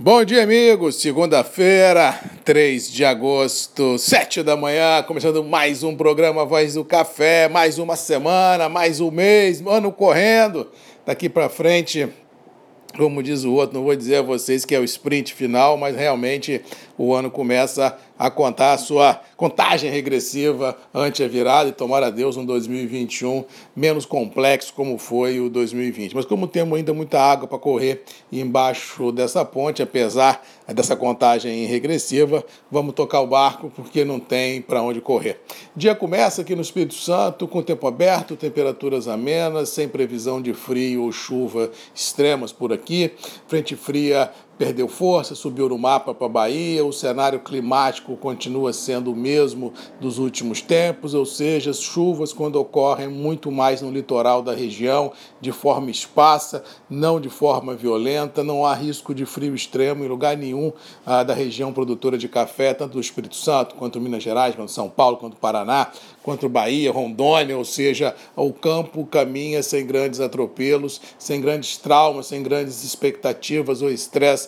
Bom dia, amigos. Segunda-feira, 3 de agosto, 7 da manhã, começando mais um programa Voz do Café, mais uma semana, mais um mês, ano correndo. Daqui para frente, como diz o outro, não vou dizer a vocês que é o sprint final, mas realmente o ano começa a contar a sua contagem regressiva ante a virada e tomar a Deus um 2021 menos complexo como foi o 2020. Mas como temos ainda muita água para correr embaixo dessa ponte, apesar dessa contagem regressiva, vamos tocar o barco porque não tem para onde correr. dia começa aqui no Espírito Santo com tempo aberto, temperaturas amenas, sem previsão de frio ou chuva extremas por aqui. Frente fria perdeu força, subiu no mapa para a Bahia, o cenário climático continua sendo o mesmo dos últimos tempos, ou seja, as chuvas, quando ocorrem muito mais no litoral da região, de forma esparsa, não de forma violenta, não há risco de frio extremo em lugar nenhum ah, da região produtora de café, tanto do Espírito Santo, quanto Minas Gerais, quanto São Paulo, quanto Paraná, quanto Bahia, Rondônia, ou seja, o campo caminha sem grandes atropelos, sem grandes traumas, sem grandes expectativas ou estresse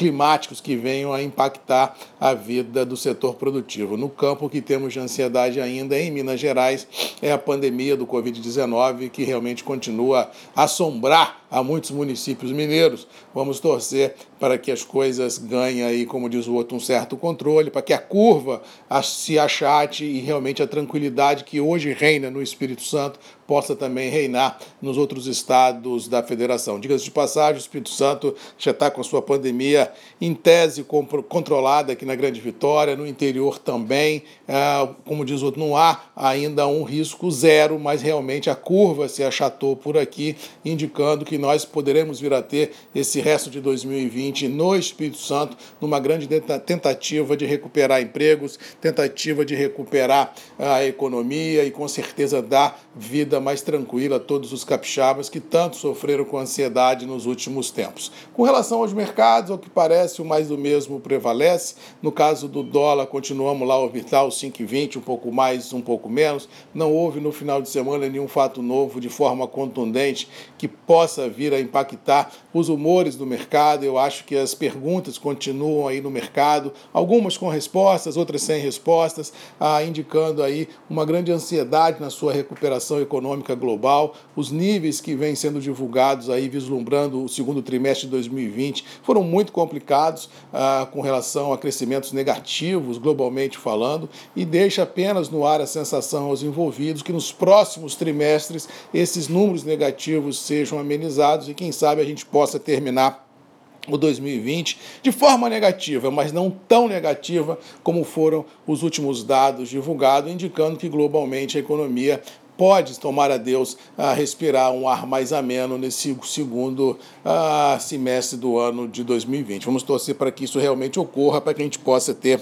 climáticos que venham a impactar a vida do setor produtivo. No campo que temos de ansiedade ainda em Minas Gerais é a pandemia do Covid-19 que realmente continua a assombrar a muitos municípios mineiros. Vamos torcer para que as coisas ganhem aí, como diz o outro, um certo controle, para que a curva se achate e realmente a tranquilidade que hoje reina no Espírito Santo possa também reinar nos outros estados da federação. Diga-se de passagem, o Espírito Santo já está com a sua pandemia em tese controlada aqui na Grande Vitória, no interior também. Ah, como diz o outro, não há ainda um risco zero, mas realmente a curva se achatou por aqui, indicando que nós poderemos vir a ter esse resto de 2020 no Espírito Santo, numa grande tentativa de recuperar empregos, tentativa de recuperar a economia e com certeza dar vida mais tranquila a todos os capixabas que tanto sofreram com ansiedade nos últimos tempos. Com relação aos mercados, ao que parece, o mais do mesmo prevalece. No caso do dólar, continuamos lá os 5,20, um pouco mais, um pouco menos. Não houve no final de semana nenhum fato novo de forma contundente que possa vir a impactar os humores do mercado. Eu acho que as perguntas continuam aí no mercado, algumas com respostas, outras sem respostas, ah, indicando aí uma grande ansiedade na sua recuperação econômica global. Os níveis que vêm sendo divulgados aí, vislumbrando o segundo trimestre de 2020, foram muito complicados ah, com relação a crescimentos negativos, globalmente falando, e deixa apenas no ar a sensação aos envolvidos que nos próximos trimestres esses números negativos sejam amenizados e quem sabe a gente possa terminar o 2020 de forma negativa, mas não tão negativa como foram os últimos dados divulgados, indicando que globalmente a economia pode tomar a Deus a respirar um ar mais ameno nesse segundo uh, semestre do ano de 2020. Vamos torcer para que isso realmente ocorra, para que a gente possa ter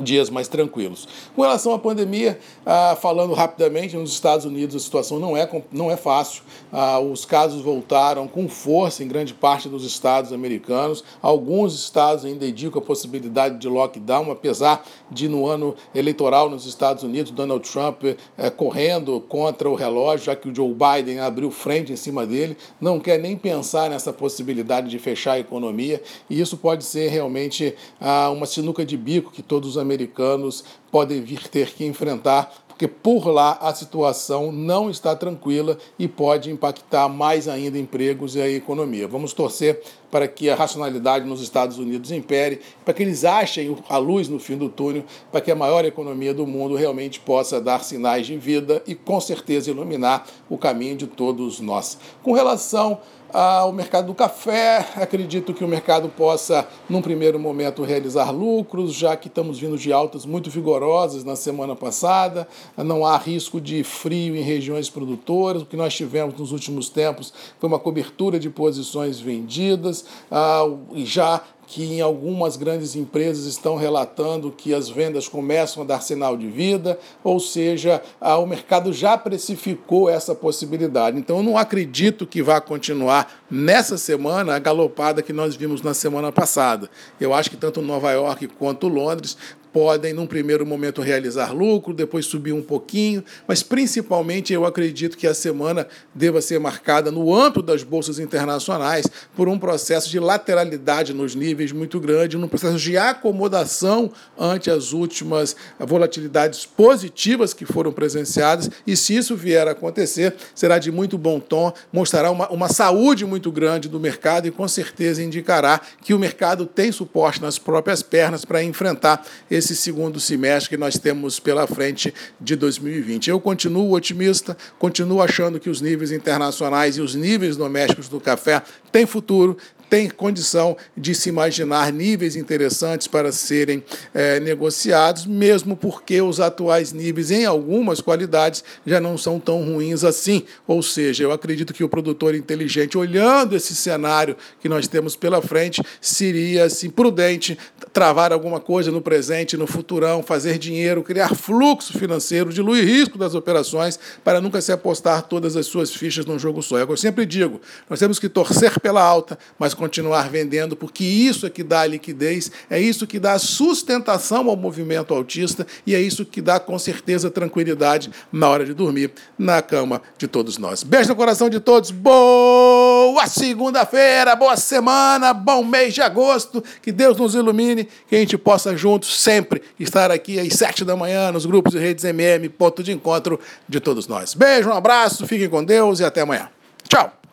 dias mais tranquilos. Com relação à pandemia, ah, falando rapidamente, nos Estados Unidos a situação não é, não é fácil. Ah, os casos voltaram com força em grande parte dos estados americanos. Alguns estados ainda indicam a possibilidade de lockdown, apesar de no ano eleitoral nos Estados Unidos, Donald Trump eh, correndo contra o relógio, já que o Joe Biden abriu frente em cima dele, não quer nem pensar nessa possibilidade de fechar a economia, e isso pode ser realmente ah, uma sinuca de bico que todos os americanos podem vir ter que enfrentar, porque por lá a situação não está tranquila e pode impactar mais ainda empregos e a economia. Vamos torcer para que a racionalidade nos Estados Unidos impere, para que eles achem a luz no fim do túnel, para que a maior economia do mundo realmente possa dar sinais de vida e com certeza iluminar o caminho de todos nós. Com relação ao mercado do café. Acredito que o mercado possa, num primeiro momento, realizar lucros, já que estamos vindo de altas muito vigorosas na semana passada. Não há risco de frio em regiões produtoras. O que nós tivemos nos últimos tempos foi uma cobertura de posições vendidas, ah, já que em algumas grandes empresas estão relatando que as vendas começam a dar sinal de vida, ou seja, o mercado já precificou essa possibilidade. Então, eu não acredito que vá continuar nessa semana a galopada que nós vimos na semana passada. Eu acho que tanto Nova York quanto Londres podem, num primeiro momento, realizar lucro, depois subir um pouquinho, mas principalmente eu acredito que a semana deva ser marcada no âmbito das bolsas internacionais por um processo de lateralidade nos níveis muito grande, num processo de acomodação ante as últimas volatilidades positivas que foram presenciadas, e se isso vier a acontecer, será de muito bom tom, mostrará uma, uma saúde muito grande do mercado e com certeza indicará que o mercado tem suporte nas próprias pernas para enfrentar esse segundo semestre que nós temos pela frente de 2020. Eu continuo otimista, continuo achando que os níveis internacionais e os níveis domésticos do café têm futuro, tem condição de se imaginar níveis interessantes para serem é, negociados, mesmo porque os atuais níveis, em algumas qualidades, já não são tão ruins assim. Ou seja, eu acredito que o produtor inteligente, olhando esse cenário que nós temos pela frente, seria assim, prudente travar alguma coisa no presente, no futurão, fazer dinheiro, criar fluxo financeiro, diluir risco das operações, para nunca se apostar todas as suas fichas num jogo só. É eu sempre digo, nós temos que torcer pela alta, mas continuar vendendo, porque isso é que dá liquidez, é isso que dá sustentação ao movimento autista e é isso que dá com certeza tranquilidade na hora de dormir na cama de todos nós. Beijo no coração de todos, boa segunda-feira, boa semana, bom mês de agosto, que Deus nos ilumine, que a gente possa juntos sempre estar aqui às sete da manhã nos grupos e redes MM, ponto de encontro de todos nós. Beijo, um abraço, fiquem com Deus e até amanhã. Tchau!